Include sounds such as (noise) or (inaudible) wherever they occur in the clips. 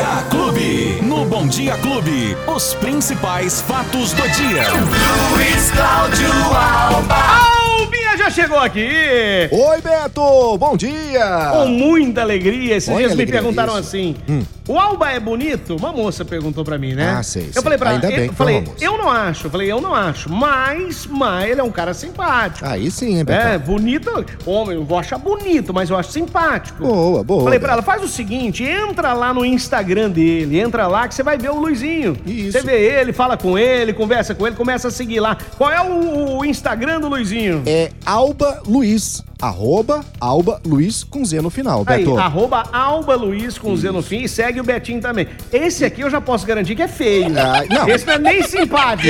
Dia Clube. No Bom Dia Clube, os principais fatos do dia. Luiz Cláudio Alba. Albinha já chegou aqui. Oi, Beto! Bom dia! Com muita alegria. Esses Olha dias me alegria perguntaram disso. assim: Hum. O Alba é bonito? Uma moça perguntou pra mim, né? Ah, sei, Eu sei. falei pra Ainda ela, bem eu, falei, eu não acho. Eu falei, eu não acho. Mas, mas ele é um cara simpático. Aí sim, hein, Beto? É, bonito. Homem, eu vou achar bonito, mas eu acho simpático. Boa, boa. Falei pra ela, faz o seguinte, entra lá no Instagram dele, entra lá que você vai ver o Luizinho. Isso. Você vê ele, fala com ele, conversa com ele, começa a seguir lá. Qual é o, o Instagram do Luizinho? É Alba Luiz. Arroba Alba Luiz com Z no final, Aí, Beto. arroba Alba Luiz com Z no fim e segue o Betinho também. Esse aqui eu já posso garantir que é feio. Ah, não. Esse não é nem simpático.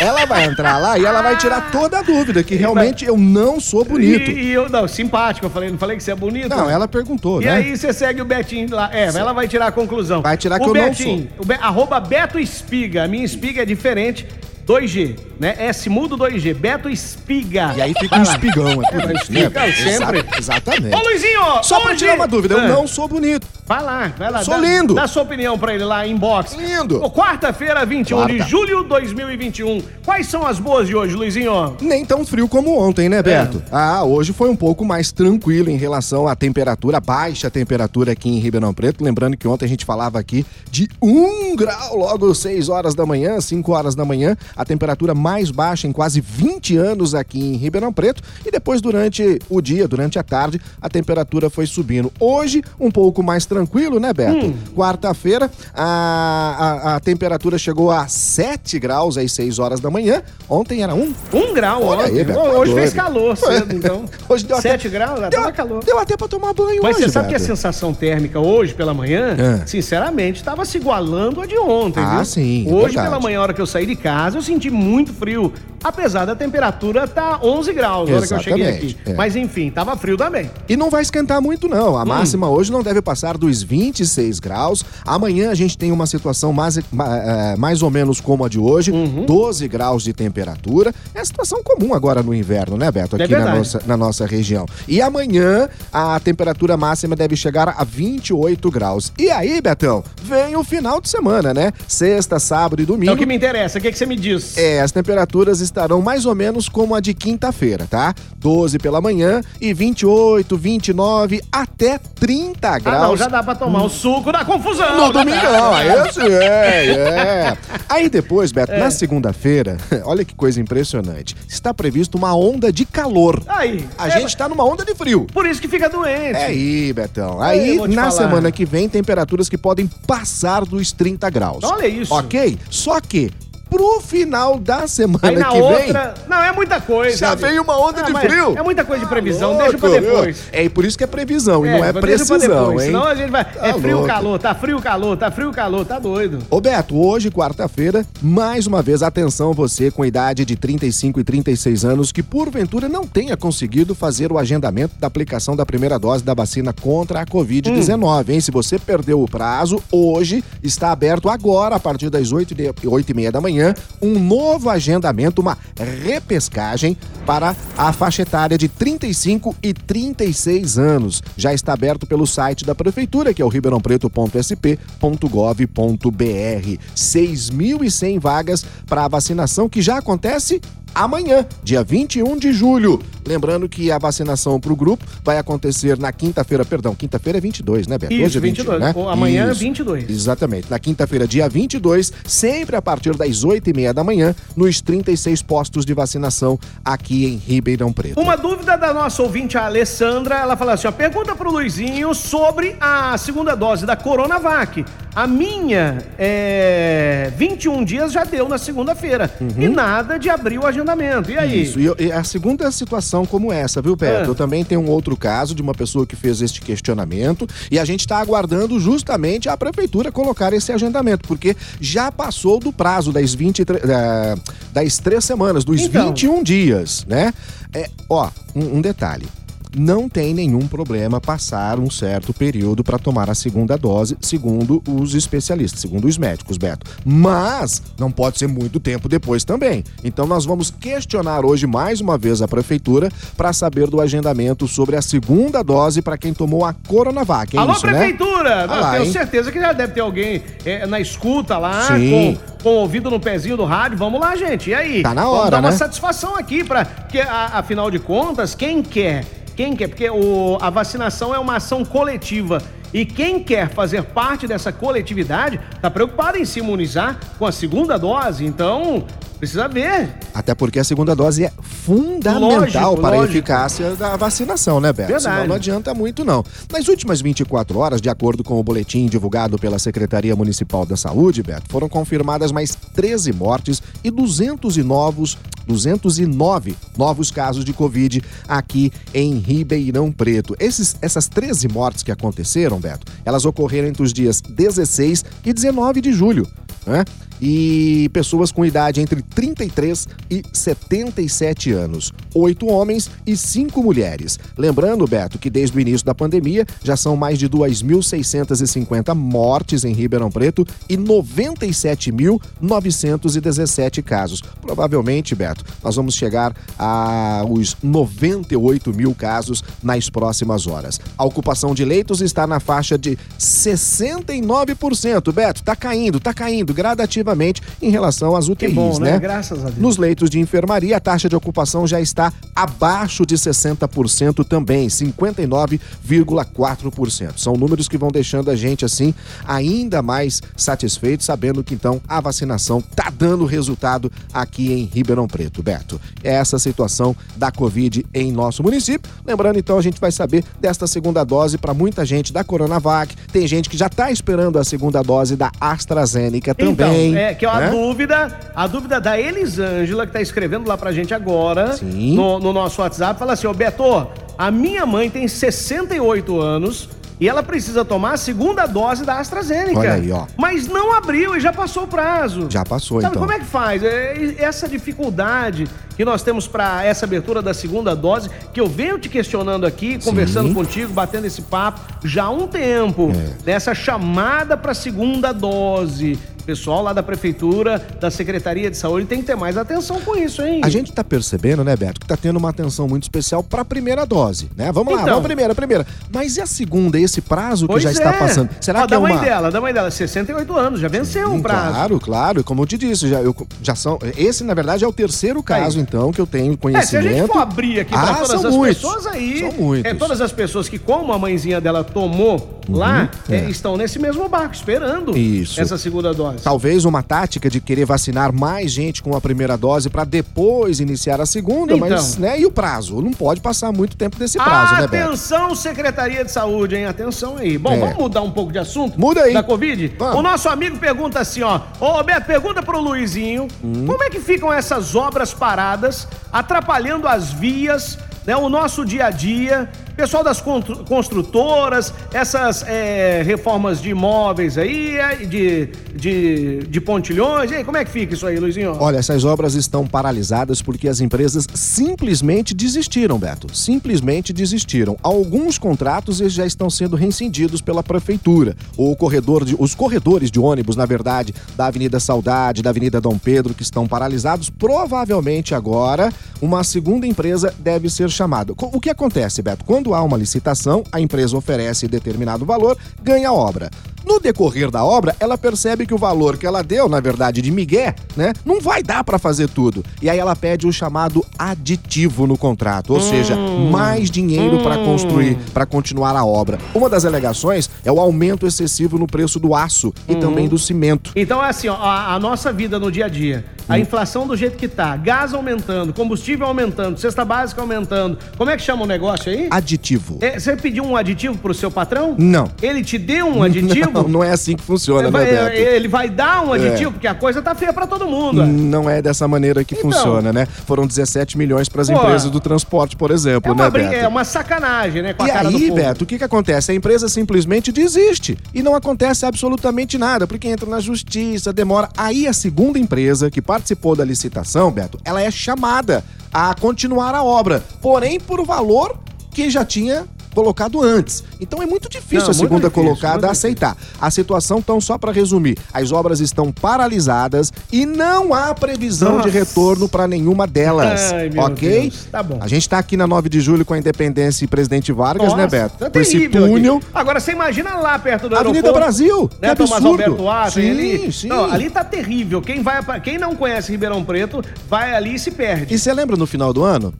Ela vai entrar lá e ela vai tirar toda a dúvida que realmente eu não sou bonito. E, e eu, não, simpático, eu falei, não falei que você é bonito? Não, ela perguntou, E né? aí você segue o Betinho lá. É, ela vai tirar a conclusão. Vai tirar que o eu não Betinho, O Be, arroba Beto Espiga. A minha espiga é diferente. 2G, né? S mudo 2G. Beto Espiga. E aí fica um espigão, é por isso, né? sempre. Exa- exatamente. Ô, Luizinho! Só pra hoje- tirar uma dúvida, eu Ah. não sou bonito. Vai lá, vai lá. Sou dá, lindo. Dá sua opinião pra ele lá, inbox. Lindo. Quarta-feira, 21 Quarta. de julho de 2021. Quais são as boas de hoje, Luizinho? Nem tão frio como ontem, né, Beto? Ah, hoje foi um pouco mais tranquilo em relação à temperatura, baixa temperatura aqui em Ribeirão Preto. Lembrando que ontem a gente falava aqui de um grau, logo 6 horas da manhã, 5 horas da manhã, a temperatura mais baixa em quase 20 anos aqui em Ribeirão Preto. E depois, durante o dia, durante a tarde, a temperatura foi subindo. Hoje, um pouco mais tranquilo, né, Beto? Quarta-feira, a, a, a temperatura chegou a 7 graus às 6 horas da manhã. Ontem era um Um grau, Olha aí, Beto, tá Hoje fez doido. calor cedo, (laughs) então. Hoje deu até- 7 graus, já Deu, calor. deu até pra tomar banho Mas hoje, você sabe que a Beto. sensação térmica hoje pela manhã, É. sinceramente, estava se igualando a de ontem, Ah, viu? sim, é Hoje verdade. pela manhã, a hora que eu saí de casa, eu senti muito frio. Apesar da temperatura tá 11 graus na hora que eu cheguei aqui. É. Mas enfim, tava frio também. E não vai esquentar muito, não. A máxima hoje não deve passar dos 26 graus. Amanhã a gente tem uma situação mais, ma- eh, mais ou menos como a de hoje: Uhum. 12 graus de temperatura. É a situação comum agora no inverno, né, Beto? É Aqui na verdade. nossa, na nossa região. E amanhã a temperatura máxima deve chegar a 28 graus. E aí, Betão, vem o final de semana, né? Sexta, sábado e domingo. Então o que me interessa, o que, que você me diz? É, as temperaturas estarão mais ou menos como a de quinta-feira, tá? 12 pela manhã e 28, 29 até 30 ah, graus. não, já dá pra tomar o suco da confusão. No domingão, já dá. aí sim, é, é. Aí depois, Beto, na segunda-feira, (laughs) olha que coisa impressionante. Está previsto uma onda de calor. Aí. A é, gente tá numa onda de frio. Por isso que fica doente. É aí, Betão. Aí, Aí, te na falar. semana que vem, temperaturas que podem passar dos 30 graus. Olha isso. Ok? Só que, pro final da semana Aí na que vem. outra. Não, é muita coisa. Já veio uma onda Ah, de frio. É muita coisa de previsão, Louco, deixa pra depois. É, e por isso que é previsão e não é precisão, depois, hein? Senão a gente vai. é Tá frio, louco. calor, tá frio, calor, tá frio, calor, tá doido. Ô Beto, hoje, quarta-feira, mais uma vez, atenção você com idade de 35 e 36 anos que porventura não tenha conseguido fazer o agendamento da aplicação da primeira dose da vacina contra a Covid-19, hein? Se você perdeu o prazo, hoje está aberto agora, a partir das 8, de, 8 e meia da manhã, um novo agendamento, uma repescagem para a faixa etária de 35 e 36 anos. Já está aberto pelo site da prefeitura, que é o ribeirãopreto.sp.gov.br. 6.100 vagas para a vacinação que já acontece amanhã, dia 21 de julho. Lembrando que a vacinação para o grupo vai acontecer na quinta-feira, perdão, quinta-feira é 22, né, Beto? Isso, Hoje é 22. né? O- amanhã é Isso. 22. Exatamente. Na quinta-feira, dia 22, sempre a partir das 8 e meia da manhã, nos 36 postos de vacinação aqui em Ribeirão Preto. Uma dúvida da nossa ouvinte, a Alessandra, ela fala assim, ó, pergunta pro Luizinho sobre a segunda dose da Coronavac. A minha, é, 21 dias já deu na segunda-feira e nada de abrir o agendamento. E aí? Uhum. Isso, e, eu- e a segunda situação como essa, viu, Beto? Ah. Eu também tenho um outro caso de uma pessoa que fez este questionamento e a gente está aguardando justamente a prefeitura colocar esse agendamento, porque já passou do prazo das 23, eh, das três semanas, dos Então. 21 dias, né? É, ó, um, um detalhe. Não tem nenhum problema passar um certo período para tomar a segunda dose, segundo os especialistas, segundo os médicos, Beto. Mas não pode ser muito tempo depois também. Então nós vamos questionar hoje mais uma vez a prefeitura para saber do agendamento sobre a segunda dose para quem tomou a Coronavac. É Alô, isso, né? prefeitura! Né? tenho hein? certeza que já deve ter alguém é, na escuta lá, Sim. com, com o ouvido no pezinho do rádio. Vamos lá, gente. E aí? Tá na hora, Vamos dar né? uma satisfação aqui para que afinal de contas, quem quer quem quer, porque o, a vacinação é uma ação coletiva. E quem quer fazer parte dessa coletividade está preocupado em se imunizar com a segunda dose. Então, Precisa ver. Até porque a segunda dose é fundamental lógico, para lógico. a eficácia da vacinação, né, Beto? Verdade. Senão não adianta muito, não. Nas últimas 24 horas, de acordo com o boletim divulgado pela Secretaria Municipal da Saúde, Beto, foram confirmadas mais 13 mortes e 200 novos 209 novos casos de Covid aqui em Ribeirão Preto. Esses, essas 13 mortes que aconteceram, Beto, elas ocorreram entre os dias 16 e 19 de julho. Né? E pessoas com idade entre 33 e 77 anos. Oito homens e cinco mulheres. Lembrando, Beto, que desde o início da pandemia já são mais de 2.650 mortes em Ribeirão Preto e 97.917 casos. Provavelmente, Beto, nós vamos chegar aos 98 mil casos nas próximas horas. A ocupação de leitos está na faixa de 69%. Beto, tá caindo, tá caindo gradativamente em relação às UTIs, bom, né? né? Graças a Deus. Nos leitos de enfermaria, a taxa de ocupação já está abaixo de 60% também, 59,4%. São números que vão deixando a gente assim ainda mais satisfeito, sabendo que então a vacinação tá dando resultado aqui em Ribeirão Preto, Beto. É essa situação da Covid em nosso município. Lembrando então, a gente vai saber desta segunda dose para muita gente da Coronavac. Tem gente que já está esperando a segunda dose da AstraZeneca então, também. Então, é, que é a né? dúvida, a dúvida da Elisângela, que tá escrevendo lá pra gente agora, no, no, nosso WhatsApp, fala assim, ô Beto, a minha mãe tem 68 anos e ela precisa tomar a segunda dose da AstraZeneca. Olha aí, ó. Mas não abriu e já passou o prazo. Já passou, Sabe, então. como é que faz? É, essa dificuldade que nós temos para essa abertura da segunda dose, que eu venho te questionando aqui, conversando Sim. contigo, batendo esse papo já há um tempo, é. dessa chamada para segunda dose pessoal lá da prefeitura, da Secretaria de Saúde tem que ter mais atenção com isso, hein? A gente tá percebendo, né, Beto, que tá tendo uma atenção muito especial para a primeira dose, né? Vamos então, lá, vamos primeira, primeira. Mas e a segunda, esse prazo que já é. está passando? Será Ó, que é uma... dela, da mãe dela, 68 anos, já venceu Sim, o prazo. Claro, claro, como eu te disse, já, eu, já são, esse na verdade é o terceiro caso, aí. então, que eu tenho conhecimento. É, se a gente for abrir aqui para ah, todas as muitos. pessoas aí, são muitos. É, todas as pessoas que como a mãezinha dela tomou uhum, lá, é. Estão nesse mesmo barco, esperando Isso. essa segunda dose. Talvez uma tática de querer vacinar mais gente com a primeira dose para depois iniciar a segunda, então, mas, né? E o prazo? Não pode passar muito tempo desse prazo, né, Beto? Atenção, Secretaria de Saúde, hein? Atenção aí. Bom, é. vamos mudar um pouco de assunto? Muda aí. Da Covid? Vamos. O nosso amigo pergunta assim, ó. Ô, Beto, pergunta pro Luizinho, hum. como é que ficam essas obras paradas, atrapalhando as vias, né, o nosso dia a dia Pessoal das construtoras, essas é, reformas de imóveis aí, é, de, de, de pontilhões, e aí, como é que fica isso aí, Luizinho? Olha, essas obras estão paralisadas porque as empresas simplesmente desistiram, Beto. Simplesmente desistiram. Alguns contratos já estão sendo rescindidos pela prefeitura. O corredor de, os corredores de ônibus, na verdade, da Avenida Saudade, da Avenida Dom Pedro, que estão paralisados, provavelmente agora uma segunda empresa deve ser chamada. O que acontece, Beto? Quando quando há uma licitação, a empresa oferece determinado valor, ganha a obra. No decorrer da obra, ela percebe que o valor que ela deu, na verdade, de migué, né, não vai dar para fazer tudo. E aí ela pede o chamado aditivo no contrato, ou hum, seja, mais dinheiro hum. para construir, para continuar a obra. Uma das alegações é o aumento excessivo no preço do aço e hum. também do cimento. Então é assim, ó, a, a, nossa vida no dia a dia, a hum. inflação do jeito que tá, gás aumentando, combustível aumentando, cesta básica aumentando. Como é que chama o negócio aí? Aditivo. É, você pediu um aditivo pro seu patrão? Não. Ele te deu um aditivo? (laughs) Não, não é assim que funciona, né, Beto? Ele vai dar um aditivo, é. porque a coisa tá feia para todo mundo. É. Não é dessa maneira que então, funciona, né? Foram 17 milhões para as empresas do transporte, por exemplo, é né, Beto? É uma sacanagem, né? e aí, Beto, o que que acontece? A empresa simplesmente desiste e não acontece absolutamente nada, porque entra na justiça, demora. Aí a segunda empresa que participou da licitação, Beto, ela é chamada a continuar a obra, porém por valor que já tinha colocado antes. Então é muito difícil Não, a segunda muito difícil, colocada aceitar. A situação, então, só para resumir, as obras estão paralisadas e não há previsão Nossa. de retorno para nenhuma delas. Ai, ok? Deus. Tá bom. A gente tá aqui na 9 de julho com a Independência e Presidente Vargas, né, Beto? tá com esse túnel. aqui. Agora, você imagina lá perto do Avenida. Brasil, que Né, Tomás absurdo. Alberto Sim, ali. sim. Não, ali tá terrível. Quem, vai, quem não conhece Ribeirão Preto, vai ali e se perde. E você lembra no final do ano?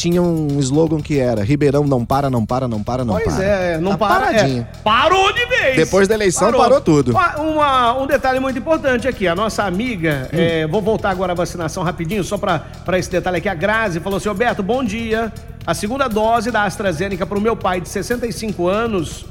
Tinha um slogan que era Ribeirão não para, não para, não para, não Pois para. é, não Tá para. paradinho. é, parou de vez. Depois da eleição, parou tudo. Ó, uma- um detalhe muito importante aqui. A nossa amiga, Hum. é, vou voltar agora à vacinação rapidinho, só pra esse detalhe aqui. A Grazi falou assim: Roberto, bom dia. A segunda dose da AstraZeneca pro meu pai de 65 anos.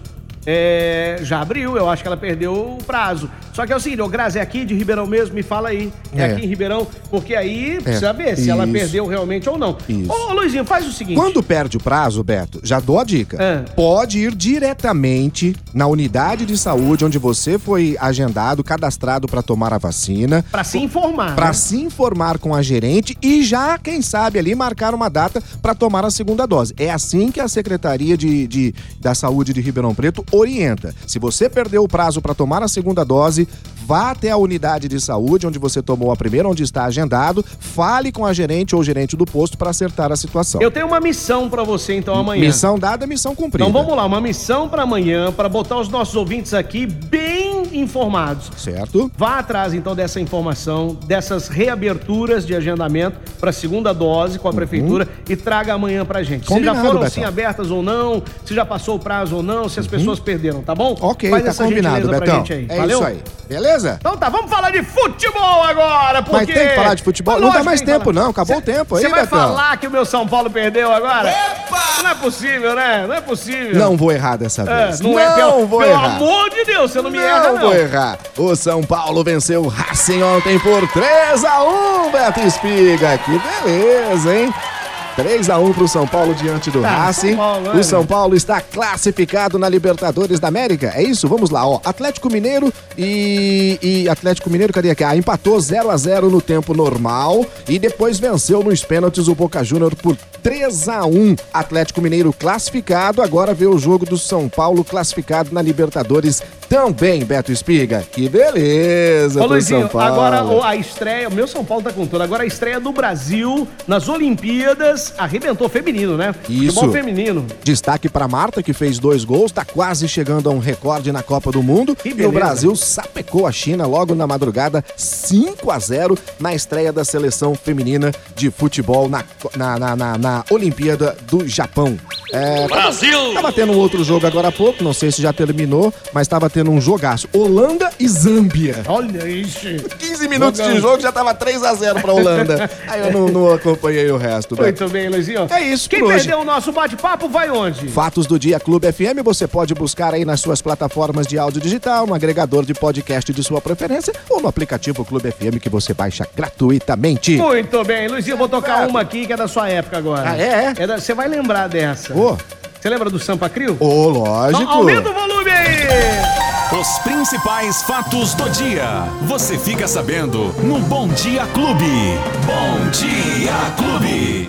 É, já abriu, eu acho que ela perdeu o prazo. Só que é o seguinte, ô Grazi, é aqui de Ribeirão mesmo, me fala aí. É, É. aqui em Ribeirão, porque aí precisa ver se ela isso. perdeu realmente ou não. Isso. Ô, Luizinho, faz o seguinte. Quando perde o prazo, Beto, já dou a dica. Ah. Pode ir diretamente na unidade de saúde onde você foi agendado, cadastrado para tomar a vacina. Pra se informar. Para né? se informar com a gerente e já, quem sabe, ali marcar uma data para tomar a segunda dose. É assim que a Secretaria de, de- da Saúde de Ribeirão Preto orienta. Se você perdeu o prazo para tomar a segunda dose, vá até a unidade de saúde onde você tomou a primeira, onde está agendado, fale com a gerente ou gerente do posto para acertar a situação. Eu tenho uma missão pra você então amanhã. Missão dada, missão cumprida. Então vamos lá, uma missão pra amanhã, pra botar os nossos ouvintes aqui bem informados. Certo? Vá atrás então dessa informação, dessas reaberturas de agendamento para segunda dose com a prefeitura e traga amanhã pra gente. se Uhum. Combinado, já foram Betão. sim abertas ou não, se já passou o prazo ou não, se as pessoas perderam, tá bom? Uhum. Ok, Faz tá essa combinado, Betão. gente aí. É Valeu? isso aí. Beleza? Então tá, vamos falar de futebol agora, Mas porque... tem que falar de futebol? Não dá mais tempo, falar. não. Acabou Cê- o tempo aí, Você vai Betão. falar que o meu São Paulo perdeu agora? Não é possível, né? Não é possível. Não vou errar dessa É, vez. não, é, pelo, vou pelo errar. amor de Deus, você não me não erra, não. Vou errar. O São Paulo venceu o Racing ontem por 3x1, Beto Espiga. Que beleza, hein? 3x1 pro São Paulo diante do Tá, Racing. São Paulo, o São? Paulo está classificado na Libertadores da América. É isso? Vamos lá, ó. Atlético Mineiro e, e Atlético Mineiro, cadê aqui? Ah, empatou 0x0 no tempo normal e depois venceu nos pênaltis o Boca Júnior por 3x1. Atlético Mineiro classificado, agora vê o jogo do São Paulo classificado na Libertadores também, Beto Espiga. Que beleza Ô, Luizinho, São Paulo. agora a estreia, o meu São Paulo tá com tudo. Agora a estreia do Brasil nas Olimpíadas arrebentou feminino, né? Isso. Futebol feminino. Destaque para Marta, que fez dois gols, tá quase chegando a um recorde na Copa do Mundo. E o. Brasil sapecou a China logo na madrugada, 5 a 0 na estreia da seleção feminina de futebol na, na, na, na- na Olimpíada do Japão. É, Brasil! Tava tendo um outro jogo agora há pouco, não sei se já terminou, mas tava tendo um jogaço. Holanda e Zâmbia. Olha isso. 15 minutos de Jogão. jogo já tava 3 a 0 pra Holanda. (laughs) Aí eu não, não acompanhei o resto, Beto. Muito bem, Luizinho. É isso Quem perdeu o nosso bate-papo vai onde? Fatos do Dia Clube FM você pode buscar aí nas suas plataformas de áudio digital, no agregador de podcast de sua preferência ou no aplicativo Clube FM que você baixa gratuitamente. Muito bem, Luizinho, eu vou tocar uma aqui que é da sua época agora. Ah, é? é Você vai lembrar dessa. Ô. Você lembra do Sampa Crio? Ô, lógico. Então, aumenta o volume aí! Os principais fatos do dia. Você fica sabendo no Bom Dia Clube. Bom Dia Clube.